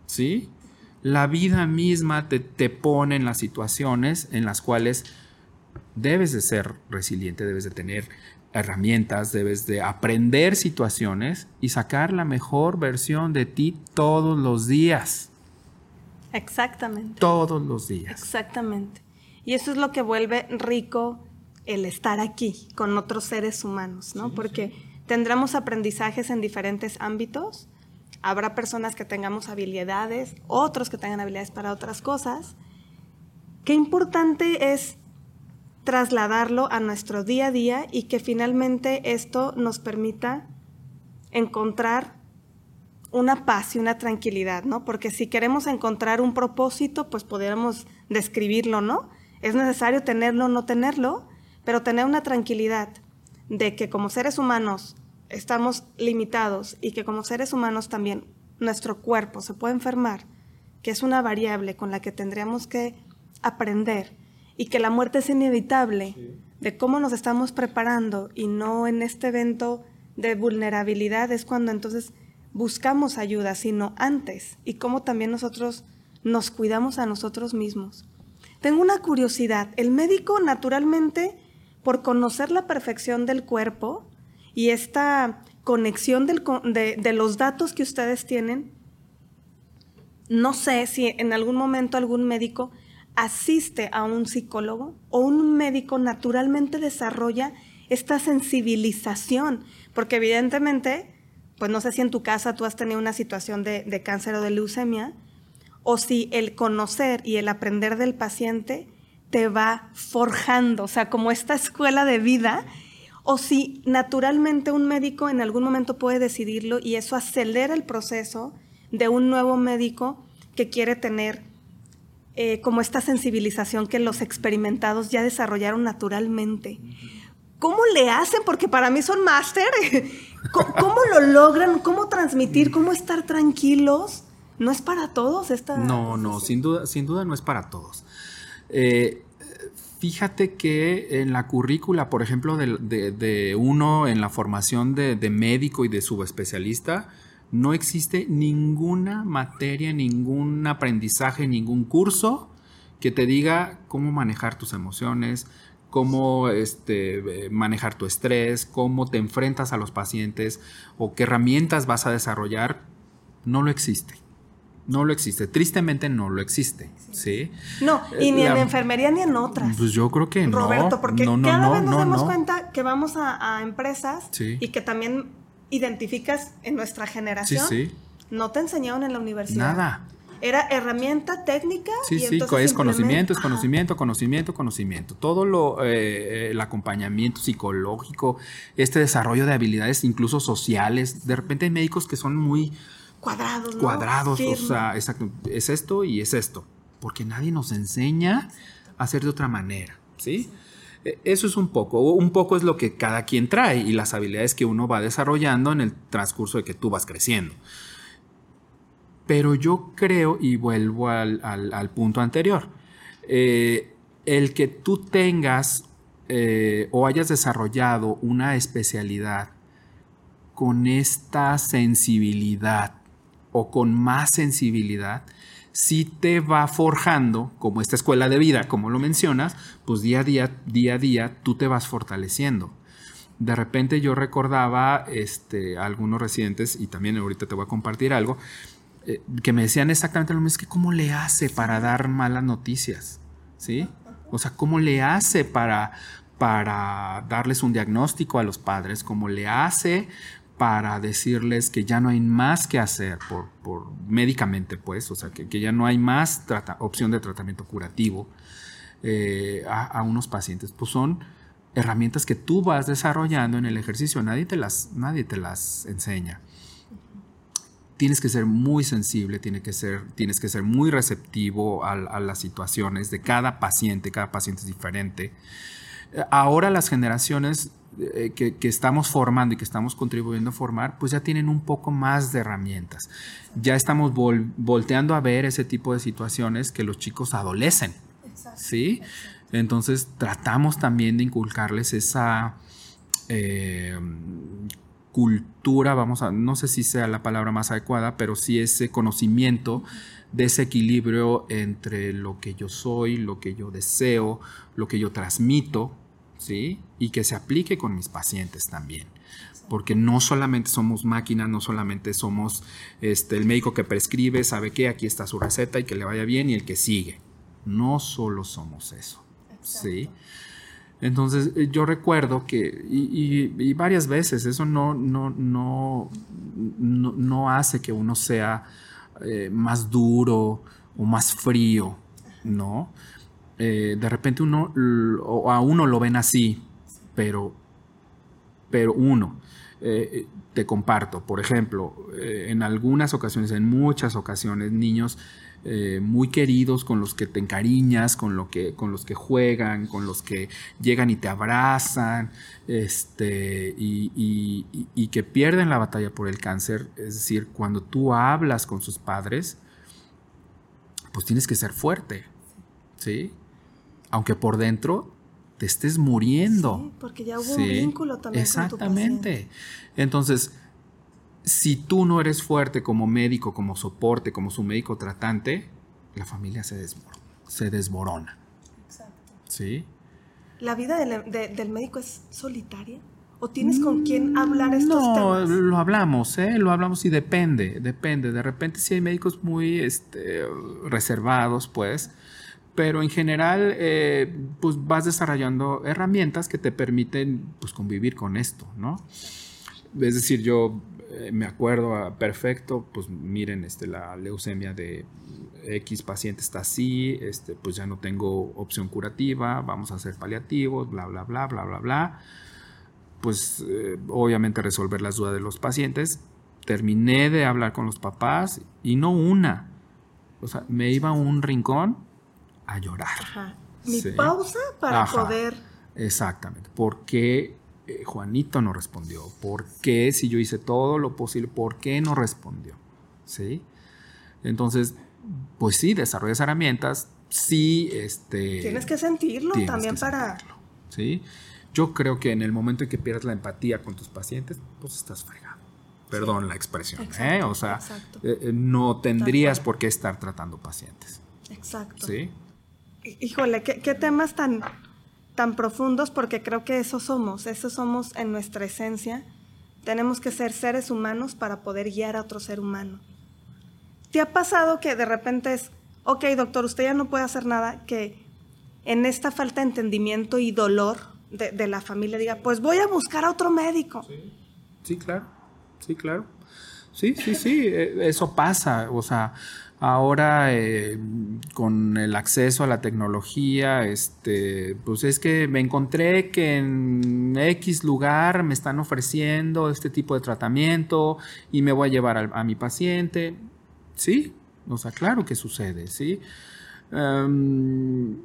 ¿Sí? La vida misma te, te pone en las situaciones en las cuales debes de ser resiliente, debes de tener herramientas, debes de aprender situaciones y sacar la mejor versión de ti todos los días. Exactamente. Todos los días. Exactamente. Y eso es lo que vuelve rico el estar aquí con otros seres humanos, ¿no? Porque tendremos aprendizajes en diferentes ámbitos, Habrá personas que tengamos habilidades, otros que tengan habilidades para otras cosas. Qué importante es trasladarlo a nuestro día a día y que finalmente esto nos permita encontrar una paz y una tranquilidad, ¿no? Porque si queremos encontrar un propósito, pues podríamos describirlo, ¿no? Es necesario tenerlo o no tenerlo, pero tener una tranquilidad de que como seres humanos estamos limitados y que como seres humanos también nuestro cuerpo se puede enfermar, que es una variable con la que tendríamos que aprender y que la muerte es inevitable, de cómo nos estamos preparando y no en este evento de vulnerabilidad es cuando entonces buscamos ayuda, sino antes y cómo también nosotros nos cuidamos a nosotros mismos. Tengo una curiosidad, el médico naturalmente, por conocer la perfección del cuerpo, y esta conexión de, los datos que ustedes tienen, no sé si en algún momento algún médico asiste a un psicólogo o un médico naturalmente desarrolla esta sensibilización, porque evidentemente, pues no sé si en tu casa tú has tenido una situación de, de cáncer o de leucemia, o si el conocer y el aprender del paciente te va forjando, o sea, como esta escuela de vida o si naturalmente un médico en algún momento puede decidirlo y eso acelera el proceso de un nuevo médico que quiere tener eh, como esta sensibilización que los experimentados ya desarrollaron naturalmente. ¿Cómo le hacen? Porque para mí son máster. ¿Cómo, lo logran? ¿Cómo transmitir? ¿Cómo estar tranquilos? No es para todos esta. No, no, sin duda, sin duda no es para todos. Eh, Fíjate que en la currícula, por ejemplo, de, uno en la formación de, médico y de subespecialista, no existe ninguna materia, ningún aprendizaje, ningún curso que te diga cómo manejar tus emociones, cómo este, manejar tu estrés, cómo te enfrentas a los pacientes o qué herramientas vas a desarrollar. No lo existe. No lo existe. Tristemente no lo existe. ¿sí? No, y ni en la enfermería ni en otras. Pues yo creo que no. Roberto, porque cada vez nos damos cuenta que vamos a, empresas y que también identificas en nuestra generación. Sí, sí. No te enseñaron en la universidad. Nada. Era herramienta técnica. Sí, sí, es conocimiento, es conocimiento, conocimiento, conocimiento. Todo lo, eh, el acompañamiento psicológico, este desarrollo de habilidades incluso sociales. De repente hay médicos que son muy cuadrados, ¿no? Cuadrados, o sea, exacto, es esto y es esto. Porque nadie nos enseña a hacer de otra manera, ¿sí? Eso es un poco, un poco es lo que cada quien trae y las habilidades que uno va desarrollando en el transcurso de que tú vas creciendo. Pero yo creo, y vuelvo al, punto anterior, eh, el que tú tengas eh, o hayas desarrollado una especialidad con esta sensibilidad o con más sensibilidad, si te va forjando, como esta escuela de vida, como lo mencionas, pues día a día, día a día, tú te vas fortaleciendo. De repente yo recordaba este, a algunos residentes, y también ahorita te voy a compartir algo, eh, que me decían exactamente lo mismo, es que cómo le hace para dar malas noticias, ¿sí? O sea, cómo le hace para, para darles un diagnóstico a los padres, cómo le hace para decirles que ya no hay más que hacer por, por médicamente, pues, o sea, que, que ya no hay más opción de tratamiento curativo eh, a, a, unos pacientes. Pues son herramientas que tú vas desarrollando en el ejercicio, nadie te las, nadie te las enseña tienes que ser muy sensible, tiene que ser, tienes que ser muy receptivo a, las situaciones de cada paciente, cada paciente es diferente. Ahora las generaciones eh, que, estamos formando y que estamos contribuyendo a formar, pues ya tienen un poco más de herramientas. Ya estamos volteando a ver ese tipo de situaciones que los chicos adolecen. ¿Sí? Entonces tratamos también de inculcarles esa eh, cultura, vamos a, no sé si sea la palabra más adecuada, pero sí ese conocimiento de ese equilibrio entre lo que yo soy, lo que yo deseo, lo que yo transmito, ¿sí? Y que se aplique con mis pacientes también. Porque no solamente somos máquinas, no solamente somos este, el médico que prescribe, sabe que aquí está su receta y que le vaya bien y el que sigue. No solo somos eso. ¿sí? Entonces eh, yo recuerdo que, y, varias veces, eso no, no, no, no, hace que uno sea eh, más duro o más frío, ¿no? Eh, de repente uno, o a uno lo ven así, pero, pero uno, te comparto, por ejemplo, en algunas ocasiones, en muchas ocasiones, niños eh, muy queridos, con los que te encariñas, con, lo que, con los que juegan, con los que llegan y te abrazan, este, y, que pierden la batalla por el cáncer. Es decir, cuando tú hablas con sus padres, pues tienes que ser fuerte, ¿sí? Aunque por dentro te estés muriendo. Sí, porque ya hubo un vínculo también. Exactamente. Entonces, si tú no eres fuerte como médico, como soporte, como su médico tratante, la familia se, desmorona. Se desmorona. Exacto. ¿Sí? ¿La vida del médico es solitaria? ¿O tienes con quién hablar estos temas? No, lo hablamos, ¿eh? Lo hablamos y depende, depende. De repente si hay médicos muy este, reservados, pues, pero en general, eh, pues vas desarrollando herramientas que te permiten, pues, convivir con esto, ¿no? Es decir, yo eh, me acuerdo ah, perfecto, pues miren, este, la leucemia de X paciente está así, este, pues ya no tengo opción curativa, vamos a hacer paliativos, bla, bla, bla, bla, bla, bla. Pues eh, obviamente resolver las dudas de los pacientes. Terminé de hablar con los papás y no una. O sea, me iba a un rincón a llorar. Mi pausa para poder. Exactamente. Porque eh, Juanito no respondió? ¿Por qué si yo hice todo lo posible? ¿Por qué no respondió? ¿Sí? Entonces, pues sí, desarrollas herramientas, sí, este... Tienes que sentirlo también para... ¿Sí? Yo creo que en el momento en que pierdas la empatía con tus pacientes, pues estás fregado. Perdón la expresión, ¿eh? O sea, eh, no tendrías por qué estar tratando pacientes. Exacto. ¿Sí? Híjole, ¿qué, qué temas tan tan profundos porque creo que eso somos, eso somos en nuestra esencia. Tenemos que ser seres humanos para poder guiar a otro ser humano. ¿Te ha pasado que de repente es, ok, doctor, usted ya no puede hacer nada, que en esta falta de entendimiento y dolor de, la familia diga, pues voy a buscar a otro médico? Sí, sí claro, sí, claro. Sí, sí, sí, e, eso pasa. O sea, Ahora, eh, con el acceso a la tecnología, este, pues es que me encontré que en X lugar me están ofreciendo este tipo de tratamiento y me voy a llevar a, mi paciente. Sí, o sea, claro que sucede, ¿sí? Em,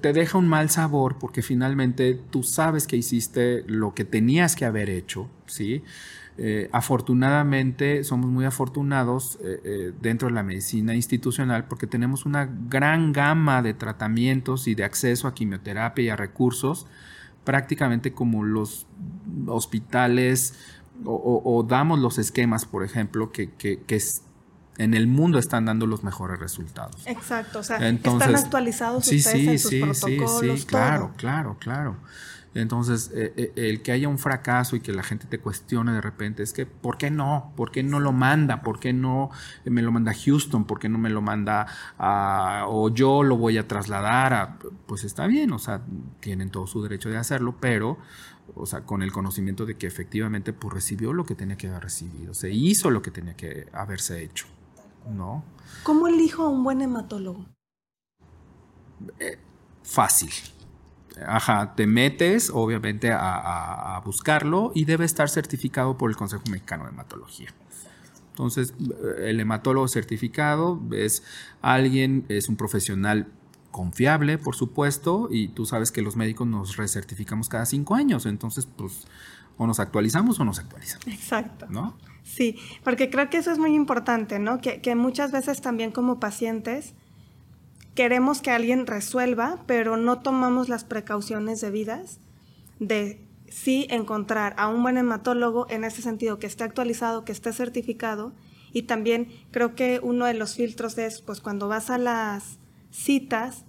te deja un mal sabor porque finalmente tú sabes que hiciste lo que tenías que haber hecho, ¿sí? Eh, afortunadamente, somos muy afortunados eh, eh, dentro de la medicina institucional porque tenemos una gran gama de tratamientos y de acceso a quimioterapia y a recursos, prácticamente como los hospitales o, damos los esquemas, por ejemplo, que, en el mundo están dando los mejores resultados. Exacto, o sea, están actualizados sí, ustedes en sus protocolos. Sí, sí, claro, claro, claro. Entonces, eh, eh, el que haya un fracaso y que la gente te cuestione de repente es que, ¿por qué no? ¿Por qué no lo manda? ¿Por qué no me lo manda Houston? ¿Por qué no me lo manda a, o yo lo voy a trasladar a, pues está bien, o sea, tienen todo su derecho de hacerlo, pero, o sea, con el conocimiento de que efectivamente, pues recibió lo que tenía que haber recibido, se hizo lo que tenía que haberse hecho, ¿no? ¿Cómo elijo a un buen hematólogo? Eh, fácil Ajá, te metes obviamente a, buscarlo y debe estar certificado por el Consejo Mexicano de Hematología. Entonces, el hematólogo certificado es alguien, es un profesional confiable, por supuesto, y tú sabes que los médicos nos recertificamos cada cinco años, entonces, pues, o nos actualizamos o nos actualizamos. Exacto. ¿No? Sí, porque creo que eso es muy importante, ¿no? Que, que muchas veces también como pacientes queremos que alguien resuelva, pero no tomamos las precauciones debidas de sí encontrar a un buen hematólogo en ese sentido, que esté actualizado, que esté certificado. Y también creo que uno de los filtros es, pues cuando vas a las citas,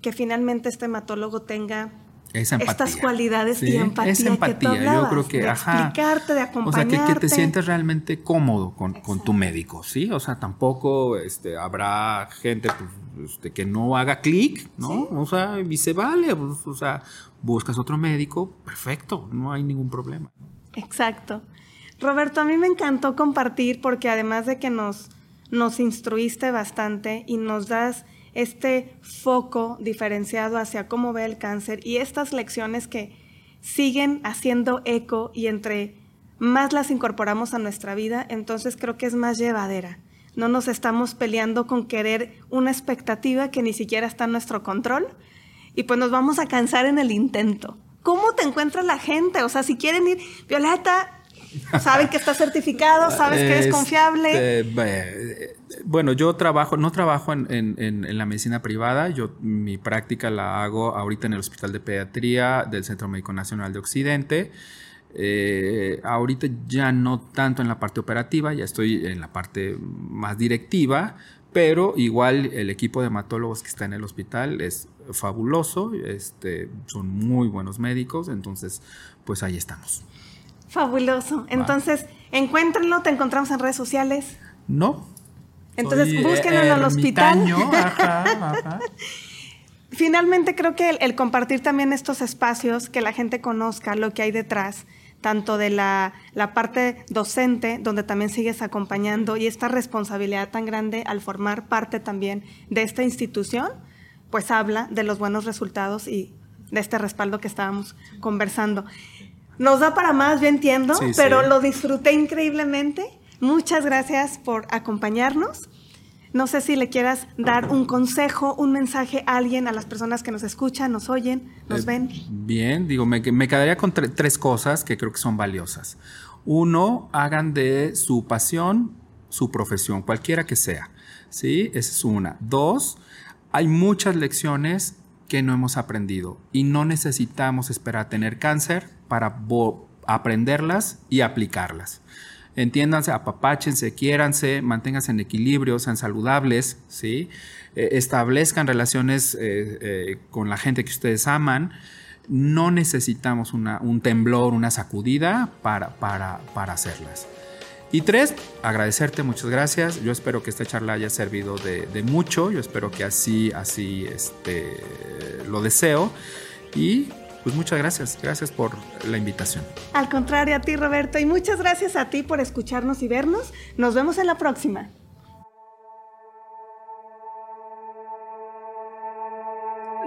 que finalmente este hematólogo tenga estas cualidades y empatía. Esa empatía, que yo creo que, de explicarte, de acompañarte. O sea, que, te sientes realmente cómodo con, tu médico, ¿sí? O sea, tampoco este, habrá gente pues, este, que no haga clic, ¿no? O sea, y se vale, pues, o sea, buscas otro médico, perfecto, no hay ningún problema. Exacto. Roberto, a mí me encantó compartir porque además de que nos, nos instruiste bastante y nos das este foco diferenciado hacia cómo ve el cáncer y estas lecciones que siguen haciendo eco y entre más las incorporamos a nuestra vida, entonces creo que es más llevadera. No nos estamos peleando con querer una expectativa que ni siquiera está en nuestro control y pues nos vamos a cansar en el intento. ¿Cómo te encuentra la gente? O sea, si quieren ir, Violeta, saben que está certificado, sabes que es este, confiable. bueno, yo trabajo, no trabajo en, la medicina privada, yo mi práctica la hago ahorita en el Hospital de Pediatría del Centro Médico Nacional de Occidente. Eh, ahorita ya no tanto en la parte operativa, ya estoy en la parte más directiva, pero igual el equipo de hematólogos que está en el hospital es fabuloso, este, son muy buenos médicos, entonces pues ahí estamos. Fabuloso. Entonces, encuéntrenlo, te encontramos en redes sociales. No. Entonces, búsquenlo en el hospital. Finalmente, creo que el, compartir también estos espacios, que la gente conozca lo que hay detrás, tanto de la, la, parte docente, donde también sigues acompañando, y esta responsabilidad tan grande al formar parte también de esta institución, pues habla de los buenos resultados y de este respaldo que estábamos conversando. Nos da para más, yo entiendo, pero lo disfruté increíblemente. Muchas gracias por acompañarnos. No sé si le quieras dar un consejo, un mensaje a alguien, a las personas que nos escuchan, nos oyen, nos eh, ven. Bien, digo, me, quedaría con tres cosas que creo que son valiosas. Uno, hagan de su pasión su profesión, cualquiera que sea. ¿sí? Esa es una. Dos, hay muchas lecciones que no hemos aprendido y no necesitamos esperar a tener cáncer para aprenderlas y aplicarlas. Entiéndanse, apapáchense, quiéranse, manténganse en equilibrio, sean saludables, ¿sí? Eh, establezcan relaciones eh, eh, con la gente que ustedes aman. No necesitamos un temblor, una sacudida para, para, para hacerlas. Y tres, agradecerte, muchas gracias. Yo espero que esta charla haya servido de, de mucho. Yo espero que así, así este, lo deseo. Y pues muchas gracias, gracias por la invitación. Al contrario a ti, Roberto, y muchas gracias a ti por escucharnos y vernos. Nos vemos en la próxima.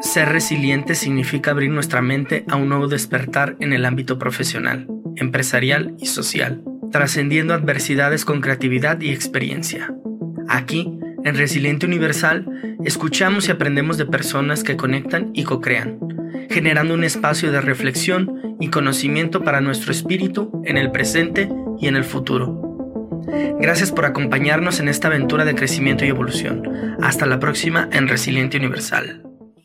Ser resiliente significa abrir nuestra mente a un nuevo despertar en el ámbito profesional, empresarial y social, trascendiendo adversidades con creatividad y experiencia. Aquí en Resiliente Universal, escuchamos y aprendemos de personas que conectan y co-crean, generando un espacio de reflexión y conocimiento para nuestro espíritu en el presente y en el futuro. Gracias por acompañarnos en esta aventura de crecimiento y evolución. Hasta la próxima en Resiliente Universal.